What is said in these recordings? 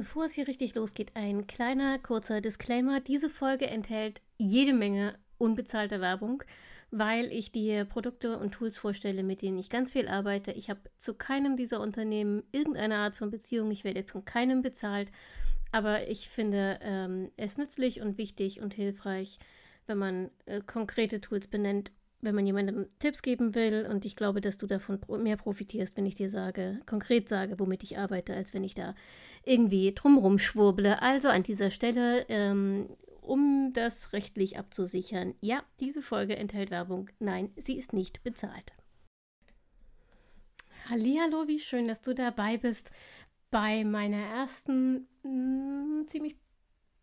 Bevor es hier richtig losgeht, ein kleiner kurzer Disclaimer. Diese Folge enthält jede Menge unbezahlte Werbung, weil ich dir Produkte und Tools vorstelle, mit denen ich ganz viel arbeite. Ich habe zu keinem dieser Unternehmen irgendeine Art von Beziehung. Ich werde von keinem bezahlt. Aber ich finde ähm, es nützlich und wichtig und hilfreich, wenn man äh, konkrete Tools benennt wenn man jemandem Tipps geben will und ich glaube, dass du davon mehr profitierst, wenn ich dir sage, konkret sage, womit ich arbeite, als wenn ich da irgendwie drumrum schwurble. Also an dieser Stelle, ähm, um das rechtlich abzusichern, ja, diese Folge enthält Werbung. Nein, sie ist nicht bezahlt. Hallo, wie schön, dass du dabei bist bei meiner ersten mh, hm, ziemlich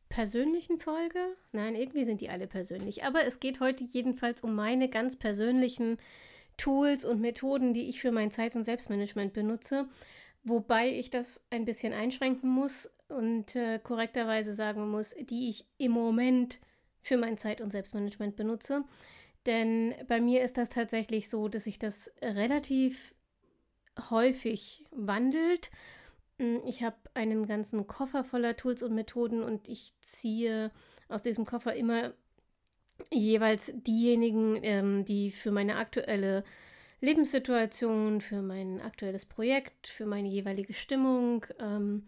persönlichen Folge. Nein, irgendwie sind die alle persönlich. Aber es geht heute jedenfalls um meine ganz persönlichen Tools und Methoden, die ich für mein Zeit- und Selbstmanagement benutze. Wobei ich das ein bisschen einschränken muss und äh, korrekterweise sagen muss, die ich im Moment für mein Zeit- und Selbstmanagement benutze. Denn bei mir ist das tatsächlich so, dass sich das relativ häufig wandelt ich habe einen ganzen Koffer voller Tools und Methoden und ich ziehe aus diesem Koffer immer jeweils diejenigen, ähm, die für meine aktuelle Lebenssituation, für mein aktuelles Projekt, für meine jeweilige Stimmung ähm,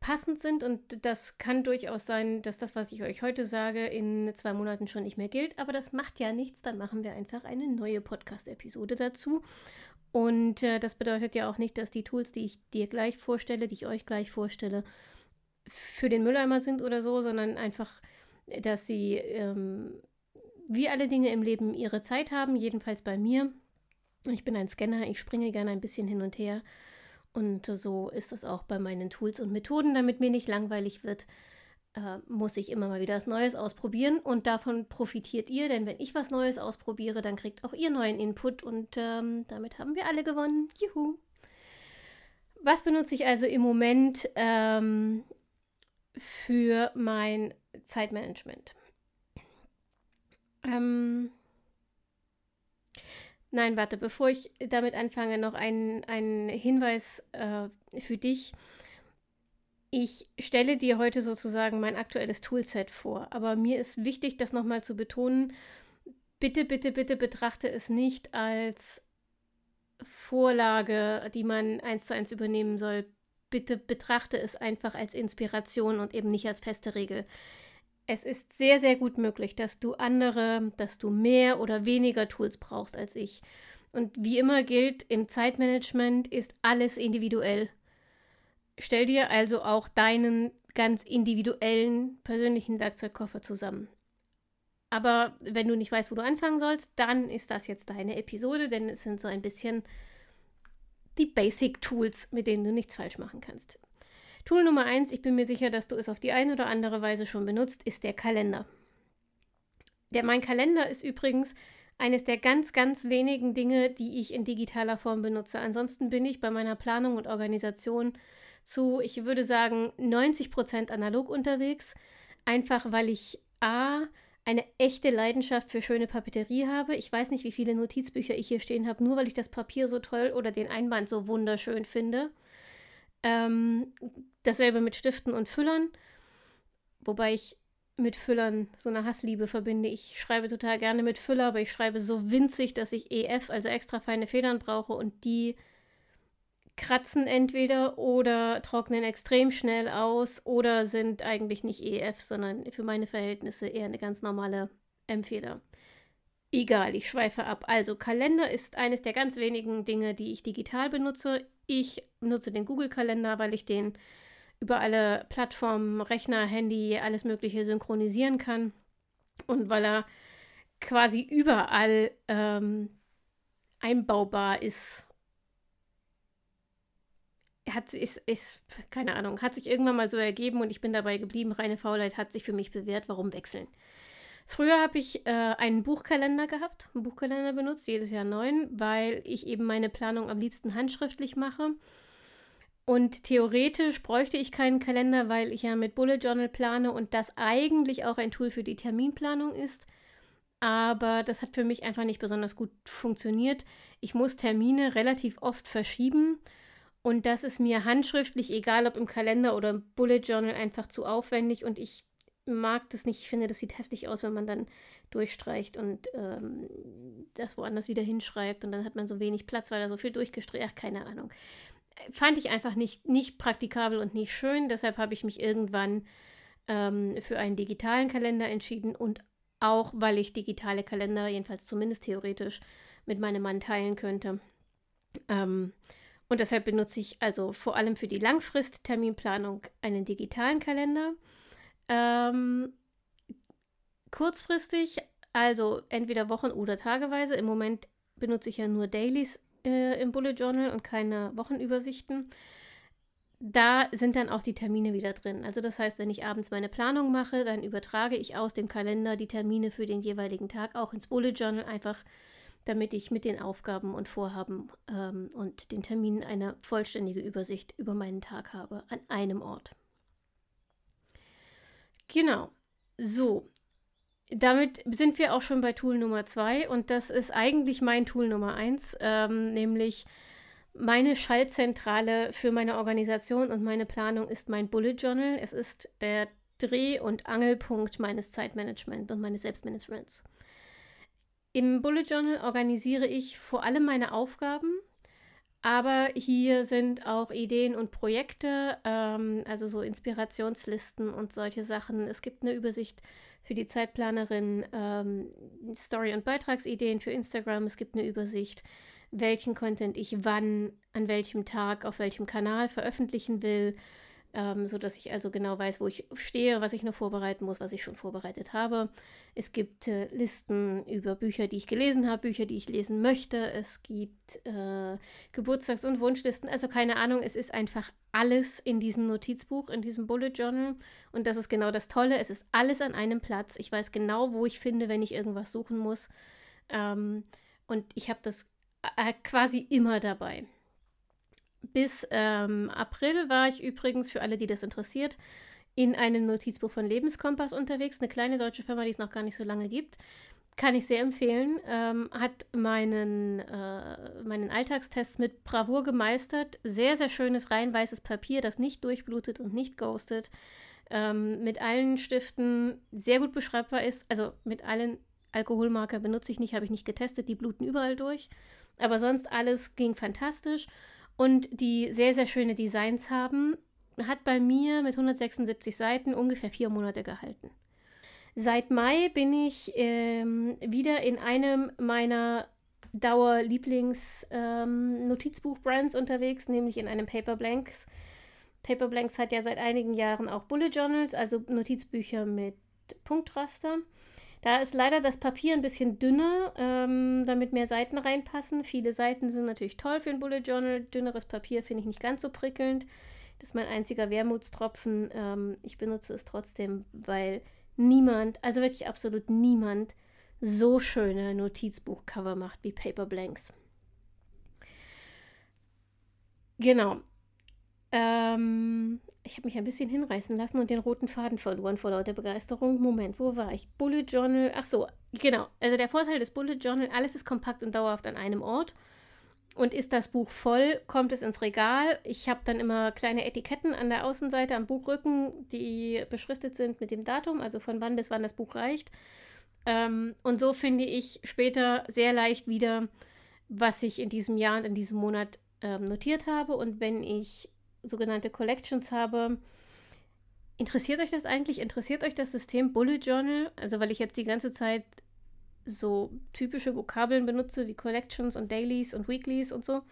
passend sind. Und das kann durchaus sein, dass das, was ich euch heute sage, in zwei Monaten schon nicht mehr gilt. Aber das macht ja nichts. Dann machen wir einfach eine neue Podcast-Episode dazu. Und äh, das bedeutet ja auch nicht, dass die Tools, die ich dir gleich vorstelle, die ich euch gleich vorstelle, für den Mülleimer sind oder so, sondern einfach, dass sie ähm, wie alle Dinge im Leben ihre Zeit haben, jedenfalls bei mir. Ich bin ein Scanner, ich springe gerne ein bisschen hin und her. Und so ist das auch bei meinen Tools und Methoden, damit mir nicht langweilig wird äh, muss ich immer mal wieder was Neues ausprobieren und davon profitiert ihr, denn wenn ich was Neues ausprobiere, dann kriegt auch ihr neuen Input und ähm, damit haben wir alle gewonnen. Juhu! Was benutze ich also im Moment ähm, für mein Zeitmanagement? Ähm, nein, warte, bevor ich damit anfange, noch ein, ein Hinweis äh, für dich. Ich stelle dir heute sozusagen mein aktuelles Toolset vor, aber mir ist wichtig, das nochmal zu betonen. Bitte, bitte, bitte betrachte es nicht als Vorlage, die man eins zu eins übernehmen soll. Bitte betrachte es einfach als Inspiration und eben nicht als feste Regel. Es ist sehr, sehr gut möglich, dass du andere, dass du mehr oder weniger Tools brauchst als ich. Und wie immer gilt, im Zeitmanagement ist alles individuell. Stell dir also auch deinen ganz individuellen persönlichen Werkzeugkoffer zusammen. Aber wenn du nicht weißt, wo du anfangen sollst, dann ist das jetzt deine Episode, denn es sind so ein bisschen die Basic Tools, mit denen du nichts falsch machen kannst. Tool Nummer eins, ich bin mir sicher, dass du es auf die eine oder andere Weise schon benutzt, ist der Kalender. Der mein Kalender ist übrigens eines der ganz, ganz wenigen Dinge, die ich in digitaler Form benutze. Ansonsten bin ich bei meiner Planung und Organisation zu, ich würde sagen, 90 Prozent analog unterwegs. Einfach weil ich A, eine echte Leidenschaft für schöne Papeterie habe. Ich weiß nicht, wie viele Notizbücher ich hier stehen habe, nur weil ich das Papier so toll oder den Einband so wunderschön finde. Ähm, dasselbe mit Stiften und Füllern. Wobei ich mit Füllern so eine Hassliebe verbinde. Ich schreibe total gerne mit Füller, aber ich schreibe so winzig, dass ich EF, also extra feine Federn brauche und die kratzen entweder oder trocknen extrem schnell aus oder sind eigentlich nicht EF, sondern für meine Verhältnisse eher eine ganz normale M-Feder. Egal, ich schweife ab. Also Kalender ist eines der ganz wenigen Dinge, die ich digital benutze. Ich nutze den Google-Kalender, weil ich den über alle Plattformen, Rechner, Handy, alles Mögliche synchronisieren kann. Und weil er quasi überall ähm, einbaubar ist hat ist, ist, keine Ahnung, hat sich irgendwann mal so ergeben und ich bin dabei geblieben. Reine Faulheit hat sich für mich bewährt. Warum wechseln? Früher habe ich äh, einen Buchkalender gehabt, einen Buchkalender benutzt, jedes Jahr neun, weil ich eben meine Planung am liebsten handschriftlich mache. Und theoretisch bräuchte ich keinen Kalender, weil ich ja mit Bullet Journal plane und das eigentlich auch ein Tool für die Terminplanung ist. Aber das hat für mich einfach nicht besonders gut funktioniert. Ich muss Termine relativ oft verschieben und das ist mir handschriftlich, egal ob im Kalender oder im Bullet Journal, einfach zu aufwendig und ich mag das nicht. Ich finde, das sieht hässlich aus, wenn man dann durchstreicht und ähm, das woanders wieder hinschreibt und dann hat man so wenig Platz, weil da so viel durchgestreicht. Ach, keine Ahnung. Fand ich einfach nicht, nicht praktikabel und nicht schön. Deshalb habe ich mich irgendwann ähm, für einen digitalen Kalender entschieden und auch, weil ich digitale Kalender, jedenfalls zumindest theoretisch, mit meinem Mann teilen könnte. Ähm, und deshalb benutze ich also vor allem für die Langfrist-Terminplanung einen digitalen Kalender. Ähm, kurzfristig, also entweder Wochen- oder Tageweise. Im Moment benutze ich ja nur Dailies äh, im Bullet Journal und keine Wochenübersichten. Da sind dann auch die Termine wieder drin. Also das heißt, wenn ich abends meine Planung mache, dann übertrage ich aus dem Kalender die Termine für den jeweiligen Tag auch ins Bullet Journal, einfach damit ich mit den Aufgaben und Vorhaben ähm, und den Terminen eine vollständige Übersicht über meinen Tag habe an einem Ort. Genau. So. Damit sind wir auch schon bei Tool Nummer 2 und das ist eigentlich mein Tool Nummer 1, ähm, nämlich meine Schaltzentrale für meine Organisation und meine Planung ist mein Bullet Journal. Es ist der Dreh- und Angelpunkt meines Zeitmanagements und meines Selbstmanagements. Im Bullet Journal organisiere ich vor allem meine Aufgaben, aber hier sind auch Ideen und Projekte, ähm, also so Inspirationslisten und solche Sachen. Es gibt eine Übersicht für die Zeitplanerin, ähm, Story- und Beitragsideen für Instagram. Es gibt eine Übersicht, welchen Content ich wann, an welchem Tag, auf welchem Kanal veröffentlichen will ähm, sodass ich also genau weiß, wo ich stehe, was ich noch vorbereiten muss, was ich schon vorbereitet habe. Es gibt äh, Listen über Bücher, die ich gelesen habe, Bücher, die ich lesen möchte. Es gibt äh, Geburtstags- und Wunschlisten. Also keine Ahnung, es ist einfach alles in diesem Notizbuch, in diesem Bullet Journal. Und das ist genau das Tolle. Es ist alles an einem Platz. Ich weiß genau, wo ich finde, wenn ich irgendwas suchen muss. Ähm, und ich habe das äh, quasi immer dabei. Bis ähm, April war ich übrigens, für alle, die das interessiert, in einem Notizbuch von Lebenskompass unterwegs. Eine kleine deutsche Firma, die es noch gar nicht so lange gibt. Kann ich sehr empfehlen. Ähm, hat meinen, äh, meinen Alltagstest mit Bravour gemeistert. Sehr, sehr schönes, rein weißes Papier, das nicht durchblutet und nicht ghostet. Ähm, mit allen Stiften sehr gut beschreibbar ist. Also mit allen Alkoholmarker benutze ich nicht, habe ich nicht getestet. Die bluten überall durch. Aber sonst alles ging fantastisch und die sehr, sehr schöne Designs haben, hat bei mir mit 176 Seiten ungefähr vier Monate gehalten. Seit Mai bin ich ähm, wieder in einem meiner Dauer-Lieblings-Notizbuch-Brands ähm, unterwegs, nämlich in einem Paper Blanks. Paper Blanks hat ja seit einigen Jahren auch Bullet Journals, also Notizbücher mit Punktraster. Da ist leider das Papier ein bisschen dünner, ähm, damit mehr Seiten reinpassen. Viele Seiten sind natürlich toll für ein Bullet Journal. Dünneres Papier finde ich nicht ganz so prickelnd. Das ist mein einziger Wermutstropfen. Ähm, ich benutze es trotzdem, weil niemand, also wirklich absolut niemand, so schöne Notizbuchcover macht wie Paper Blanks. Genau. Ähm, ich habe mich ein bisschen hinreißen lassen und den roten Faden verloren vor lauter Begeisterung. Moment, wo war ich? Bullet Journal. Ach so, genau. Also der Vorteil des Bullet Journal, alles ist kompakt und dauerhaft an einem Ort. Und ist das Buch voll, kommt es ins Regal. Ich habe dann immer kleine Etiketten an der Außenseite am Buchrücken, die beschriftet sind mit dem Datum, also von wann bis wann das Buch reicht. Ähm, und so finde ich später sehr leicht wieder, was ich in diesem Jahr und in diesem Monat ähm, notiert habe. Und wenn ich sogenannte Collections habe. Interessiert euch das eigentlich? Interessiert euch das System Bullet Journal? Also weil ich jetzt die ganze Zeit so typische Vokabeln benutze wie Collections und Dailies und Weeklies und so.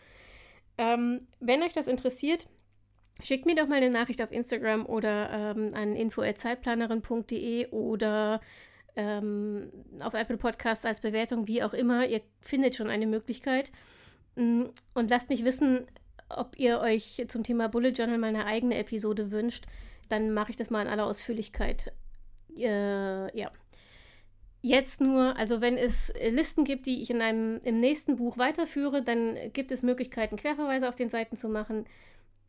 Ähm, wenn euch das interessiert, schickt mir doch mal eine Nachricht auf Instagram oder ähm, an info.zeitplanerin.de oder ähm, auf Apple Podcasts als Bewertung, wie auch immer. Ihr findet schon eine Möglichkeit. Mm, und lasst mich wissen, ob ihr euch zum Thema Bullet Journal mal eine eigene Episode wünscht, dann mache ich das mal in aller Ausführlichkeit. Äh, ja. Jetzt nur, also wenn es Listen gibt, die ich in einem im nächsten Buch weiterführe, dann gibt es Möglichkeiten, Querverweise auf den Seiten zu machen.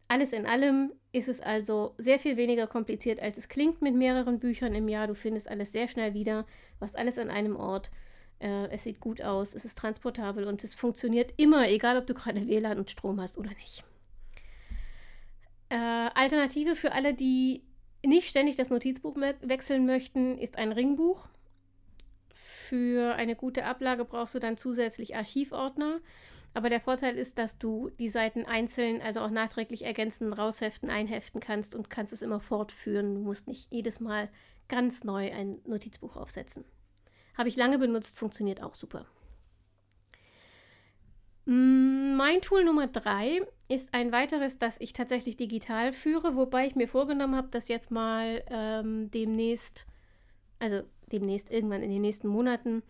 Alles in allem ist es also sehr viel weniger kompliziert, als es klingt mit mehreren Büchern im Jahr. Du findest alles sehr schnell wieder, was alles an einem Ort. Äh, es sieht gut aus, es ist transportabel und es funktioniert immer, egal ob du gerade WLAN und Strom hast oder nicht. Äh, Alternative für alle, die nicht ständig das Notizbuch wechseln möchten, ist ein Ringbuch. Für eine gute Ablage brauchst du dann zusätzlich Archivordner. Aber der Vorteil ist, dass du die Seiten einzeln, also auch nachträglich ergänzen, rausheften, einheften kannst und kannst es immer fortführen. Du musst nicht jedes Mal ganz neu ein Notizbuch aufsetzen. Habe ich lange benutzt, funktioniert auch super. Mm, mein Tool Nummer drei ist ein weiteres, das ich tatsächlich digital führe, wobei ich mir vorgenommen habe, das jetzt mal ähm, demnächst, also demnächst irgendwann in den nächsten Monaten,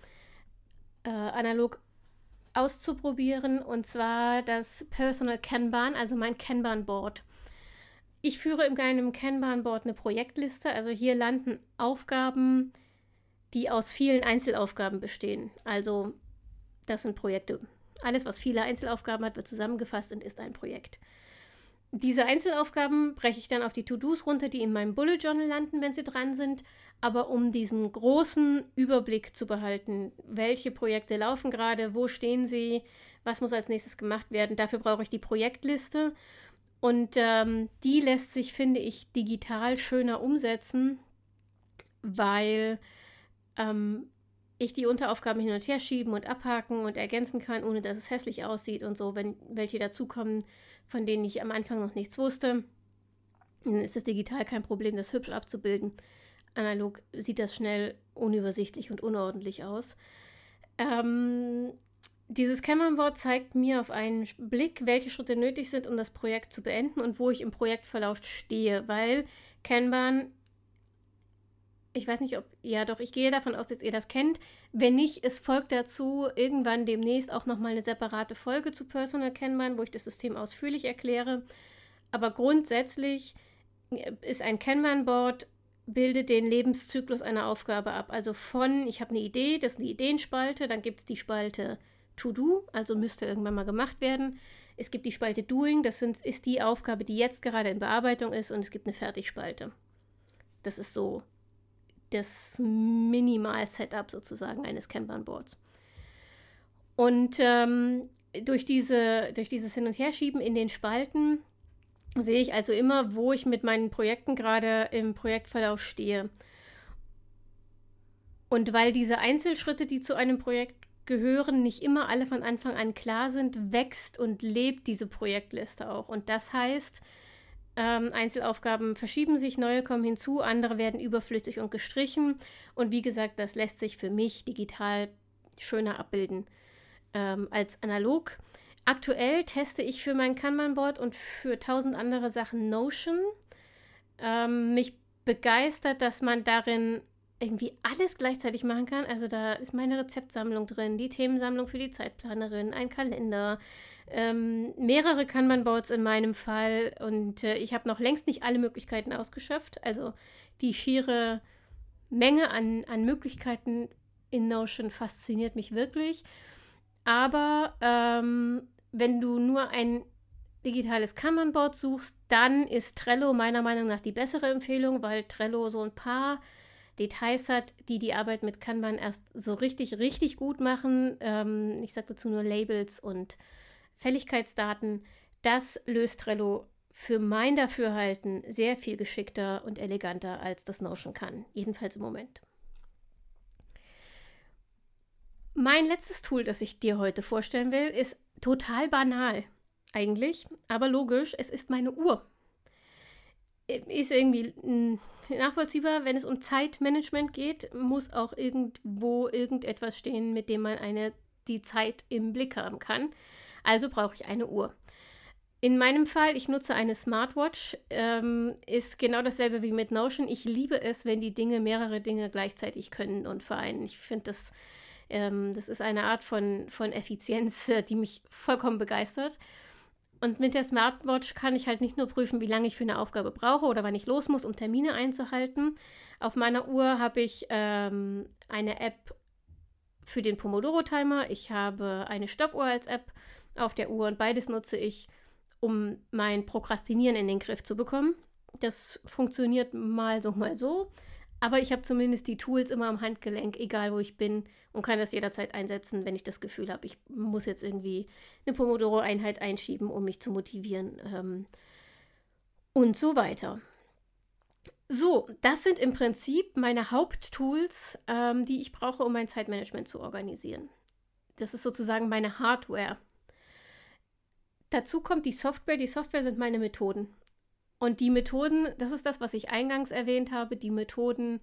äh, analog auszuprobieren. Und zwar das Personal Kanban, also mein Kanban-Board. Ich führe in meinem Kanban-Board eine Projektliste. Also hier landen Aufgaben, die aus vielen Einzelaufgaben bestehen. Also das sind Projekte. Alles, was viele Einzelaufgaben hat, wird zusammengefasst und ist ein Projekt. Diese Einzelaufgaben breche ich dann auf die To-Dos runter, die in meinem Bullet Journal landen, wenn sie dran sind. Aber um diesen großen Überblick zu behalten, welche Projekte laufen gerade, wo stehen sie, was muss als nächstes gemacht werden, dafür brauche ich die Projektliste. Und ähm, die lässt sich, finde ich, digital schöner umsetzen, weil ähm, ich die Unteraufgaben hin und her schieben und abhaken und ergänzen kann, ohne dass es hässlich aussieht und so, wenn welche dazukommen, von denen ich am Anfang noch nichts wusste. Dann ist es digital kein Problem, das hübsch abzubilden. Analog sieht das schnell unübersichtlich und unordentlich aus. Ähm, dieses Kanban-Board zeigt mir auf einen Blick, welche Schritte nötig sind, um das Projekt zu beenden und wo ich im Projektverlauf stehe, weil Kanban ich weiß nicht, ob, ja doch, ich gehe davon aus, dass ihr das kennt. Wenn nicht, es folgt dazu irgendwann demnächst auch nochmal eine separate Folge zu Personal Kanban, wo ich das System ausführlich erkläre. Aber grundsätzlich äh, ist ein Kanban-Board, bildet den Lebenszyklus einer Aufgabe ab. Also von, ich habe eine Idee, das ist eine Ideenspalte, dann gibt es die Spalte To Do, also müsste irgendwann mal gemacht werden. Es gibt die Spalte Doing, das sind, ist die Aufgabe, die jetzt gerade in Bearbeitung ist und es gibt eine Fertigspalte. Das ist so das Minimal-Setup sozusagen eines Kanban-Boards. Und ähm, durch, diese, durch dieses Hin- und Herschieben in den Spalten sehe ich also immer, wo ich mit meinen Projekten gerade im Projektverlauf stehe. Und weil diese Einzelschritte, die zu einem Projekt gehören, nicht immer alle von Anfang an klar sind, wächst und lebt diese Projektliste auch. Und das heißt, ähm, Einzelaufgaben verschieben sich, neue kommen hinzu, andere werden überflüssig und gestrichen. Und wie gesagt, das lässt sich für mich digital schöner abbilden ähm, als analog. Aktuell teste ich für mein Kanban-Board und für tausend andere Sachen Notion. Ähm, mich begeistert, dass man darin irgendwie alles gleichzeitig machen kann. Also da ist meine Rezeptsammlung drin, die Themensammlung für die Zeitplanerin, ein Kalender, ähm, mehrere Kanban-Boards in meinem Fall und äh, ich habe noch längst nicht alle Möglichkeiten ausgeschöpft. Also die schiere Menge an, an Möglichkeiten in Notion fasziniert mich wirklich. Aber ähm, wenn du nur ein digitales Kanban-Board suchst, dann ist Trello meiner Meinung nach die bessere Empfehlung, weil Trello so ein paar Details hat, die die Arbeit mit Kanban erst so richtig, richtig gut machen. Ähm, ich sage dazu nur Labels und Fälligkeitsdaten, das löst Trello für mein Dafürhalten sehr viel geschickter und eleganter, als das Notion kann. Jedenfalls im Moment. Mein letztes Tool, das ich dir heute vorstellen will, ist total banal eigentlich, aber logisch. Es ist meine Uhr. Ist irgendwie hm, nachvollziehbar, wenn es um Zeitmanagement geht, muss auch irgendwo irgendetwas stehen, mit dem man eine, die Zeit im Blick haben kann. Also brauche ich eine Uhr. In meinem Fall, ich nutze eine Smartwatch, ähm, ist genau dasselbe wie mit Notion. Ich liebe es, wenn die Dinge mehrere Dinge gleichzeitig können und vereinen. Ich finde, das, ähm, das ist eine Art von, von Effizienz, die mich vollkommen begeistert. Und mit der Smartwatch kann ich halt nicht nur prüfen, wie lange ich für eine Aufgabe brauche oder wann ich los muss, um Termine einzuhalten. Auf meiner Uhr habe ich ähm, eine App für den Pomodoro-Timer. Ich habe eine Stoppuhr als App auf der Uhr und beides nutze ich, um mein Prokrastinieren in den Griff zu bekommen. Das funktioniert mal so, mal so. Aber ich habe zumindest die Tools immer am Handgelenk, egal wo ich bin, und kann das jederzeit einsetzen, wenn ich das Gefühl habe, ich muss jetzt irgendwie eine Pomodoro-Einheit einschieben, um mich zu motivieren ähm, und so weiter. So, das sind im Prinzip meine Haupttools, ähm, die ich brauche, um mein Zeitmanagement zu organisieren. Das ist sozusagen meine Hardware. Dazu kommt die Software. Die Software sind meine Methoden. Und die Methoden, das ist das, was ich eingangs erwähnt habe, die Methoden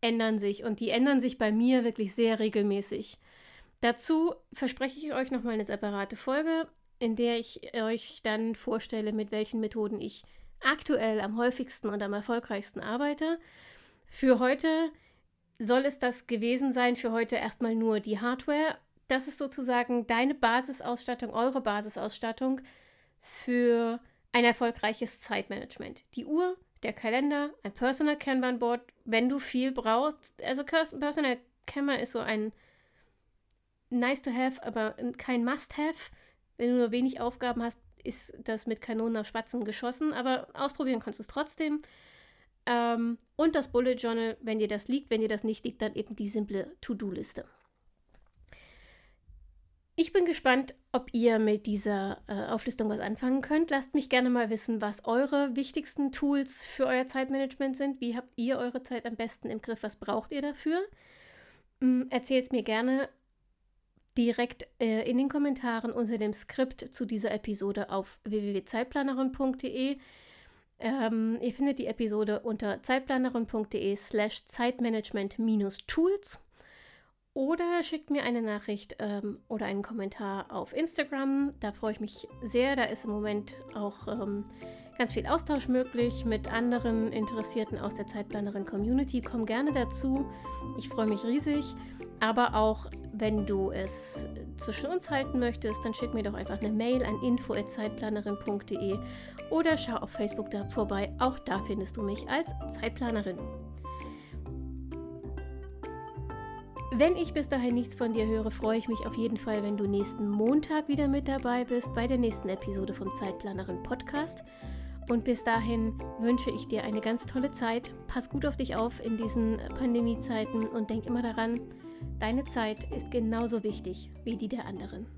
ändern sich und die ändern sich bei mir wirklich sehr regelmäßig. Dazu verspreche ich euch nochmal eine separate Folge, in der ich euch dann vorstelle, mit welchen Methoden ich aktuell am häufigsten und am erfolgreichsten arbeite. Für heute soll es das gewesen sein, für heute erstmal nur die Hardware. Das ist sozusagen deine Basisausstattung, eure Basisausstattung für ein erfolgreiches Zeitmanagement. Die Uhr, der Kalender, ein Personal Kanban Board, wenn du viel brauchst. Also Personal Kanban ist so ein nice to have, aber kein must have. Wenn du nur wenig Aufgaben hast, ist das mit Kanonen auf Spatzen geschossen, aber ausprobieren kannst du es trotzdem. Ähm, und das Bullet Journal, wenn dir das liegt, wenn dir das nicht liegt, dann eben die simple To-Do-Liste. Ich bin gespannt, ob ihr mit dieser äh, Auflistung was anfangen könnt. Lasst mich gerne mal wissen, was eure wichtigsten Tools für euer Zeitmanagement sind. Wie habt ihr eure Zeit am besten im Griff? Was braucht ihr dafür? Ähm, Erzählt mir gerne direkt äh, in den Kommentaren unter dem Skript zu dieser Episode auf www.zeitplanerin.de. Ähm, ihr findet die Episode unter zeitplanerin.de slash Zeitmanagement-Tools. Oder schickt mir eine Nachricht ähm, oder einen Kommentar auf Instagram. Da freue ich mich sehr. Da ist im Moment auch ähm, ganz viel Austausch möglich mit anderen Interessierten aus der Zeitplanerin-Community. Komm gerne dazu. Ich freue mich riesig. Aber auch wenn du es zwischen uns halten möchtest, dann schick mir doch einfach eine Mail an info.zeitplanerin.de oder schau auf Facebook da vorbei. Auch da findest du mich als Zeitplanerin. Wenn ich bis dahin nichts von dir höre, freue ich mich auf jeden Fall, wenn du nächsten Montag wieder mit dabei bist bei der nächsten Episode vom Zeitplanerin Podcast. Und bis dahin wünsche ich dir eine ganz tolle Zeit. Pass gut auf dich auf in diesen Pandemiezeiten und denk immer daran, deine Zeit ist genauso wichtig wie die der anderen.